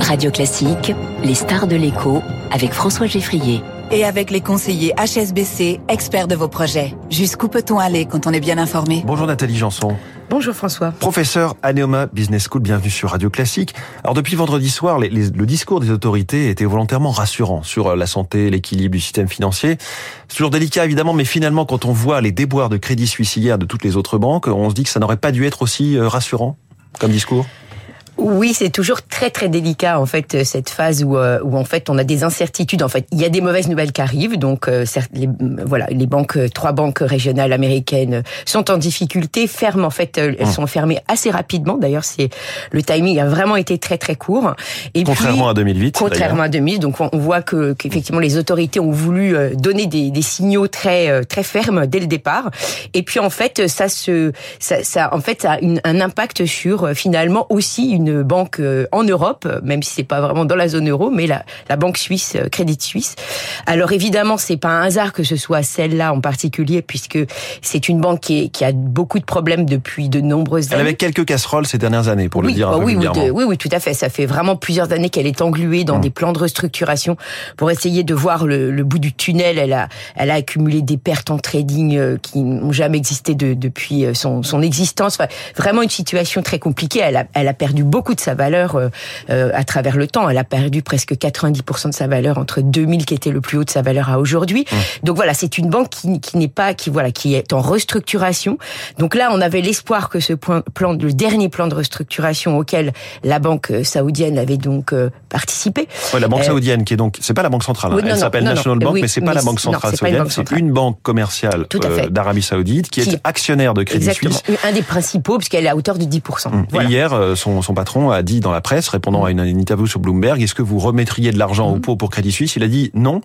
Radio Classique, les stars de l'écho avec François Geffrier. Et avec les conseillers HSBC, experts de vos projets. Jusqu'où peut-on aller quand on est bien informé? Bonjour Nathalie Janson. Bonjour François. Professeur à Neoma Business School, bienvenue sur Radio Classique. Alors depuis vendredi soir, les, les, le discours des autorités était volontairement rassurant sur euh, la santé, l'équilibre du système financier. C'est toujours délicat évidemment, mais finalement quand on voit les déboires de Crédit Suisse hier de toutes les autres banques, on se dit que ça n'aurait pas dû être aussi euh, rassurant comme discours oui, c'est toujours très très délicat en fait euh, cette phase où euh, où en fait on a des incertitudes. En fait, il y a des mauvaises nouvelles qui arrivent. Donc euh, les, voilà, les banques, trois banques régionales américaines sont en difficulté, ferment en fait. Elles mmh. sont fermées assez rapidement. D'ailleurs, c'est le timing a vraiment été très très court. Et contrairement à 2008. Contrairement à 2000. Donc on voit que qu'effectivement les autorités ont voulu donner des, des signaux très très fermes dès le départ. Et puis en fait ça se ça, ça en fait ça a une, un impact sur finalement aussi une une banque euh, en Europe, même si c'est pas vraiment dans la zone euro, mais la, la banque suisse, euh, Crédit Suisse. Alors évidemment, c'est pas un hasard que ce soit celle-là en particulier, puisque c'est une banque qui, est, qui, a beaucoup de problèmes depuis de nombreuses années. Elle avait quelques casseroles ces dernières années, pour oui, le dire un bah peu oui, oui, oui, oui, tout à fait. Ça fait vraiment plusieurs années qu'elle est engluée dans mmh. des plans de restructuration pour essayer de voir le, le, bout du tunnel. Elle a, elle a accumulé des pertes en trading euh, qui n'ont jamais existé de, depuis son, son existence. Enfin, vraiment une situation très compliquée. Elle a, elle a perdu beaucoup de sa valeur euh, euh, à travers le temps. Elle a perdu presque 90% de sa valeur entre 2000 qui était le plus haut de sa valeur à aujourd'hui. Mmh. Donc voilà, c'est une banque qui, qui n'est pas qui voilà qui est en restructuration. Donc là, on avait l'espoir que ce plan, plan, le dernier plan de restructuration auquel la banque euh, saoudienne avait donc participé. Ouais, la banque euh, saoudienne qui est donc c'est pas la banque centrale. Hein. Elle s'appelle National Bank, oui, mais c'est pas la banque centrale saoudienne. C'est une banque commerciale d'Arabie Saoudite qui, qui, est actionnaire de Crédit exactement. Suisse. Un des principaux puisqu'elle est à hauteur de 10%. Mmh. Voilà. Et hier, son, son patron a dit dans la presse, répondant à une, interview sur Bloomberg, est-ce que vous remettriez de l'argent au pot pour Crédit Suisse? Il a dit non,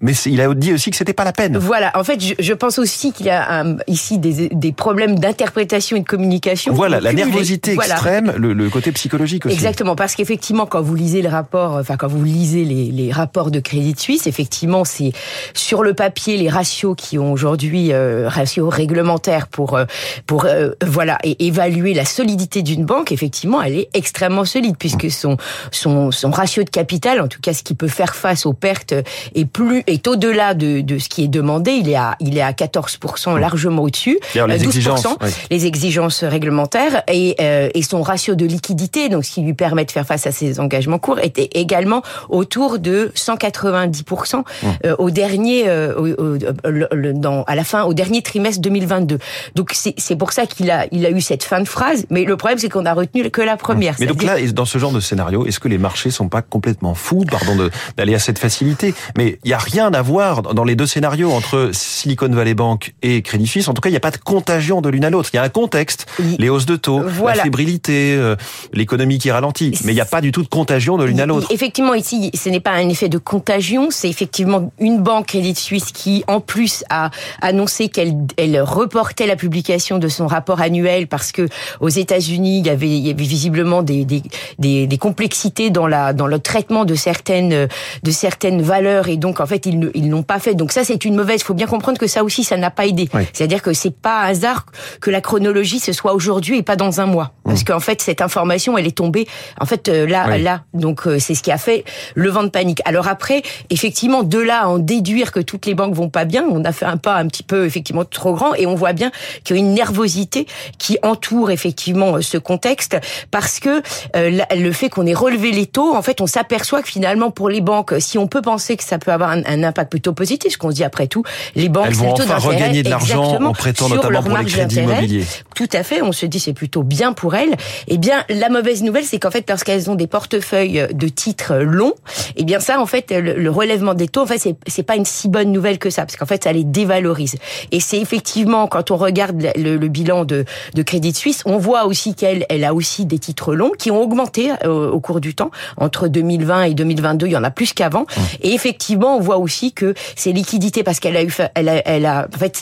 mais il a dit aussi que c'était pas la peine. Voilà. En fait, je, je pense aussi qu'il y a un, ici des, des, problèmes d'interprétation et de communication. Voilà, la nervosité voilà. extrême, le, le, côté psychologique aussi. Exactement, parce qu'effectivement, quand vous lisez le rapport, enfin quand vous lisez les, les rapports de Crédit Suisse, effectivement, c'est sur le papier les ratios qui ont aujourd'hui euh, ratios réglementaires pour euh, pour euh, voilà et évaluer la solidité d'une banque. Effectivement, elle est extrêmement solide puisque son son son ratio de capital, en tout cas ce qui peut faire face aux pertes, est plus est au-delà de, de, ce qui est demandé. Il est à, il est à 14%, largement au-dessus. Les 12%, exigences, oui. les exigences réglementaires et, euh, et son ratio de liquidité, donc ce qui lui permet de faire face à ses engagements courts, était également autour de 190% mmh. euh, au dernier, euh, au, au, le, dans, à la fin, au dernier trimestre 2022. Donc c'est pour ça qu'il a, il a eu cette fin de phrase. Mais le problème, c'est qu'on a retenu que la première. Mmh. Mais donc là, dans ce genre de scénario, est-ce que les marchés sont pas complètement fous, pardon, d'aller à cette facilité? Mais il y a rien rien à voir dans les deux scénarios entre Silicon Valley Bank et Crédit Suisse. En tout cas, il n'y a pas de contagion de l'une à l'autre. Il y a un contexte, les hausses de taux, voilà. la fébrilité, euh, l'économie qui ralentit. Mais il n'y a pas du tout de contagion de l'une à l'autre. Effectivement, ici, ce n'est pas un effet de contagion. C'est effectivement une banque Crédit Suisse qui, en plus, a annoncé qu'elle elle reportait la publication de son rapport annuel parce que aux États-Unis, il y avait, il y avait visiblement des, des, des, des complexités dans la dans le traitement de certaines de certaines valeurs et donc en fait ils, ne, ils n'ont pas fait. Donc ça, c'est une mauvaise. Il faut bien comprendre que ça aussi, ça n'a pas aidé. Oui. C'est-à-dire que c'est pas hasard que la chronologie ce soit aujourd'hui et pas dans un mois, mmh. parce qu'en fait cette information, elle est tombée en fait euh, là, oui. là. Donc euh, c'est ce qui a fait le vent de panique. Alors après, effectivement, de là à en déduire que toutes les banques vont pas bien, on a fait un pas un petit peu effectivement trop grand et on voit bien qu'il y a une nervosité qui entoure effectivement ce contexte parce que euh, le fait qu'on ait relevé les taux, en fait, on s'aperçoit que finalement pour les banques, si on peut penser que ça peut avoir un, un impact plutôt positif, ce qu'on se dit après tout, les banques, elles vont enfin regagner de l'argent en prêtant notamment pour les crédits immobiliers. Tout à fait, on se dit c'est plutôt bien pour elles. Eh bien, la mauvaise nouvelle, c'est qu'en fait, parce qu'elles ont des portefeuilles de titres longs, eh bien ça, en fait, le, relèvement des taux, en fait, c'est, pas une si bonne nouvelle que ça, parce qu'en fait, ça les dévalorise. Et c'est effectivement, quand on regarde le, bilan de, de Crédit Suisse, on voit aussi qu'elle elle a aussi des titres longs qui ont augmenté au, au cours du temps. Entre 2020 et 2022, il y en a plus qu'avant. Et effectivement, on voit aussi que ses liquidités, parce qu'elle a eu, elle a, elle a, en fait,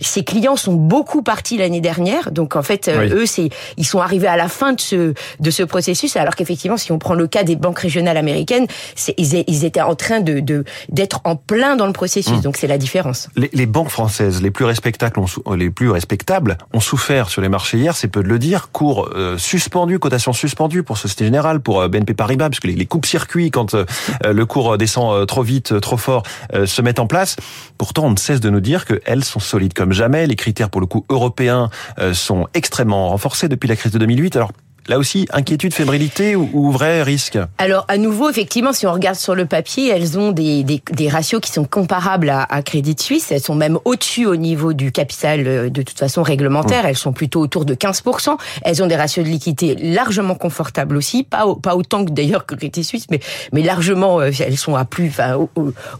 ses, clients sont beaucoup partis l'année dernière. En fait, euh, eux, c'est, ils sont arrivés à la fin de ce de ce processus. Alors qu'effectivement, si on prend le cas des banques régionales américaines, ils, ils, étaient en train de d'être en plein dans le processus. Mmh. Donc c'est la différence. Les, les, banques françaises, les plus respectables, ont, les plus respectables, ont souffert sur les marchés hier. C'est peu de le dire. Cours euh, suspendu, cotation suspendue pour Société Générale, pour euh, BNP Paribas, puisque les, les coupes-circuits quand euh, le cours descend trop vite, trop fort, se mettent en place. Pourtant, on ne cesse de nous dire qu'elles sont solides comme jamais. Les critères pour le coup européens sont extrêmement renforcés depuis la crise de 2008. Alors Là aussi, inquiétude, fébrilité ou, vrai risque Alors, à nouveau, effectivement, si on regarde sur le papier, elles ont des, des, des ratios qui sont comparables à, à, Crédit Suisse. Elles sont même au-dessus au niveau du capital, euh, de toute façon, réglementaire. Mmh. Elles sont plutôt autour de 15%. Elles ont des ratios de liquidité largement confortables aussi. Pas, pas autant que d'ailleurs que Crédit Suisse, mais, mais largement, euh, elles sont à plus, enfin,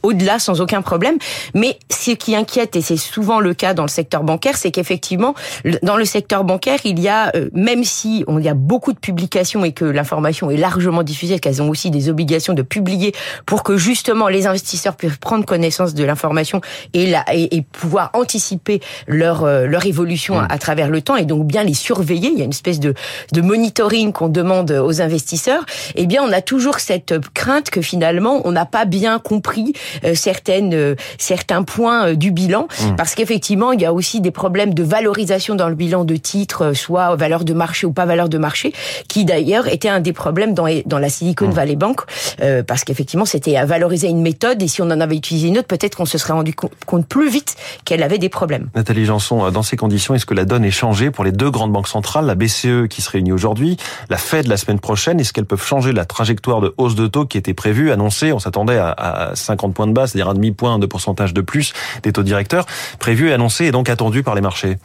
au-delà, sans aucun problème. Mais ce qui inquiète, et c'est souvent le cas dans le secteur bancaire, c'est qu'effectivement, dans le secteur bancaire, il y a, euh, même si on y a beaucoup de publications et que l'information est largement diffusée, qu'elles ont aussi des obligations de publier pour que justement les investisseurs puissent prendre connaissance de l'information et, la, et, pouvoir anticiper leur euh, leur évolution à, travers le temps et donc bien les surveiller? Il y a une espèce de de monitoring qu'on demande aux investisseurs. Eh bien, on a toujours cette crainte que finalement on n'a pas bien compris euh, certaines euh, certains points du bilan mmh. parce qu'effectivement il y a aussi des problèmes de valorisation dans le bilan de titres, soit valeur de marché ou pas valeur de marché qui d'ailleurs était un des problèmes dans, dans la Silicon mmh. Valley Bank, euh, parce qu'effectivement c'était à valoriser une méthode, et si on en avait utilisé une autre, peut-être qu'on se serait rendu compte plus vite qu'elle avait des problèmes. Nathalie Janson, euh, dans ces conditions, est-ce que la donne est changée pour les deux grandes banques centrales, la BCE qui se réunit aujourd'hui, la Fed la semaine prochaine, est-ce qu'elles peuvent changer la trajectoire de hausse de taux qui était prévue, annoncée, on s'attendait à, 50 points de base, c'est-à-dire un demi-point de pourcentage de plus des taux directeurs, prévu, annoncé et donc attendu par les marchés?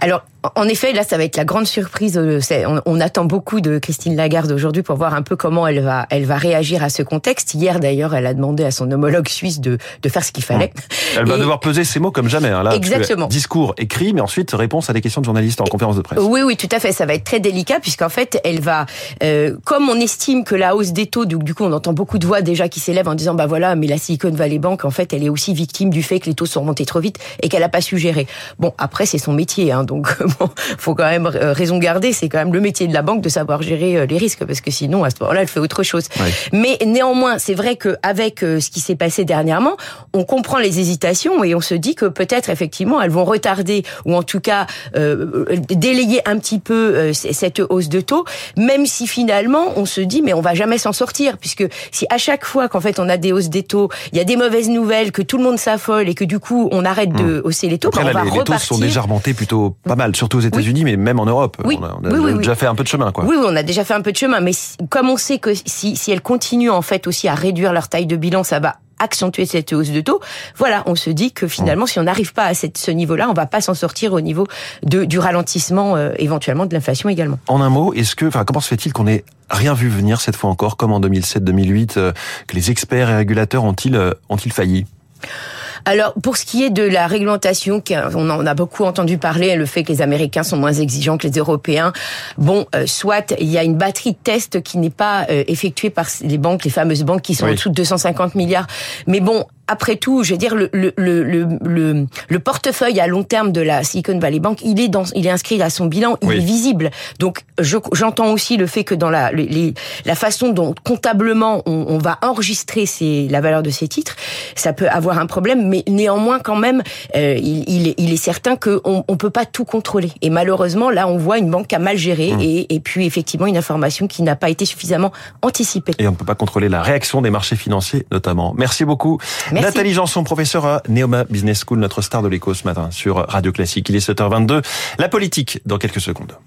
Alors, en effet, là, ça va être la grande surprise. Euh, on, attend beaucoup de Christine Lagarde aujourd'hui pour voir un peu comment elle va, elle va réagir à ce contexte. Hier, d'ailleurs, elle a demandé à son homologue suisse de, de faire ce qu'il fallait. Elle va devoir peser ses mots comme jamais. Hein, là, Exactement. Discours écrit, mais ensuite réponse à des questions de journalistes en conférence de presse. Oui, oui, tout à fait. Ça va être très délicat puisqu'en fait, elle va, euh, comme on estime que la hausse des taux, du, du coup, on entend beaucoup de voix déjà qui s'élèvent en disant, bah voilà, mais la Silicon Valley Bank, en fait, elle est aussi victime du fait que les taux sont montés trop vite et qu'elle a pas su gérer. Bon, après, c'est son métier, hein, donc bon, faut quand même euh, raison garder, c'est quand même le métier de la banque de savoir gérer euh, les risques, parce que sinon, à ce moment-là, elle fait autre chose. Mais néanmoins, c'est vrai qu'avec euh, ce qui s'est passé dernièrement, on comprend les hésitations et on se dit que peut-être, effectivement, elles vont retarder, ou en tout cas, euh, délayer un petit peu cette hausse de taux, même si finalement, on se dit, mais on va jamais s'en sortir, puisque si à chaque fois qu'en fait on a des hausses des taux, il y a des mauvaises nouvelles, que tout le monde s'affole et que du coup, on arrête de mmh. hausser les taux, Après, ben, on va les, repartir. les taux sont déjà remontés plutôt pas mal, surtout aux États-Unis, mais même en Europe. Oui. On a, déjà fait un peu de chemin, quoi. Oui, on a déjà fait un peu de chemin, mais comme on sait que si, si elles continuent en fait aussi à réduire leur taille de bilan, ça va accentuer cette hausse de taux. Voilà, on se dit que finalement, si on n'arrive pas à cette, ce niveau-là, on va pas s'en sortir au niveau de, du ralentissement, euh, éventuellement de l'inflation également. En un mot, est-ce que, enfin, comment se fait-il qu'on ait rien vu venir cette fois encore, comme en 2007-2008, euh, que les experts et régulateurs ont-ils euh, ont-ils failli? Alors, pour ce qui est de la réglementation, on en a beaucoup entendu parler, le fait que les Américains sont moins exigeants que les Européens. Bon, euh, soit il y a une batterie de tests qui n'est pas euh, effectuée par les banques, les fameuses banques qui sont en dessous de 250 milliards. Mais bon, après tout, je veux dire, le, le, le, le, le portefeuille à long terme de la Silicon Valley Bank, il est, dans, il est inscrit à son bilan, il est visible. Donc, j'entends aussi le fait que dans la, les, la façon dont comptablement on, on va enregistrer ces, la valeur de ces titres, ça peut avoir un problème, mais néanmoins, quand même, euh, il, il, est, il est certain qu'on on peut pas tout contrôler. Et malheureusement, là, on voit une banque qui a mal géré mmh. et, et puis effectivement une information qui n'a pas été suffisamment anticipée. Et on ne peut pas contrôler la réaction des marchés financiers, notamment. Merci beaucoup. Nathalie Janson, professeur à Neoma Business School, notre star de l'écho ce matin sur Radio Classique. Il est 7h22. La politique dans quelques secondes.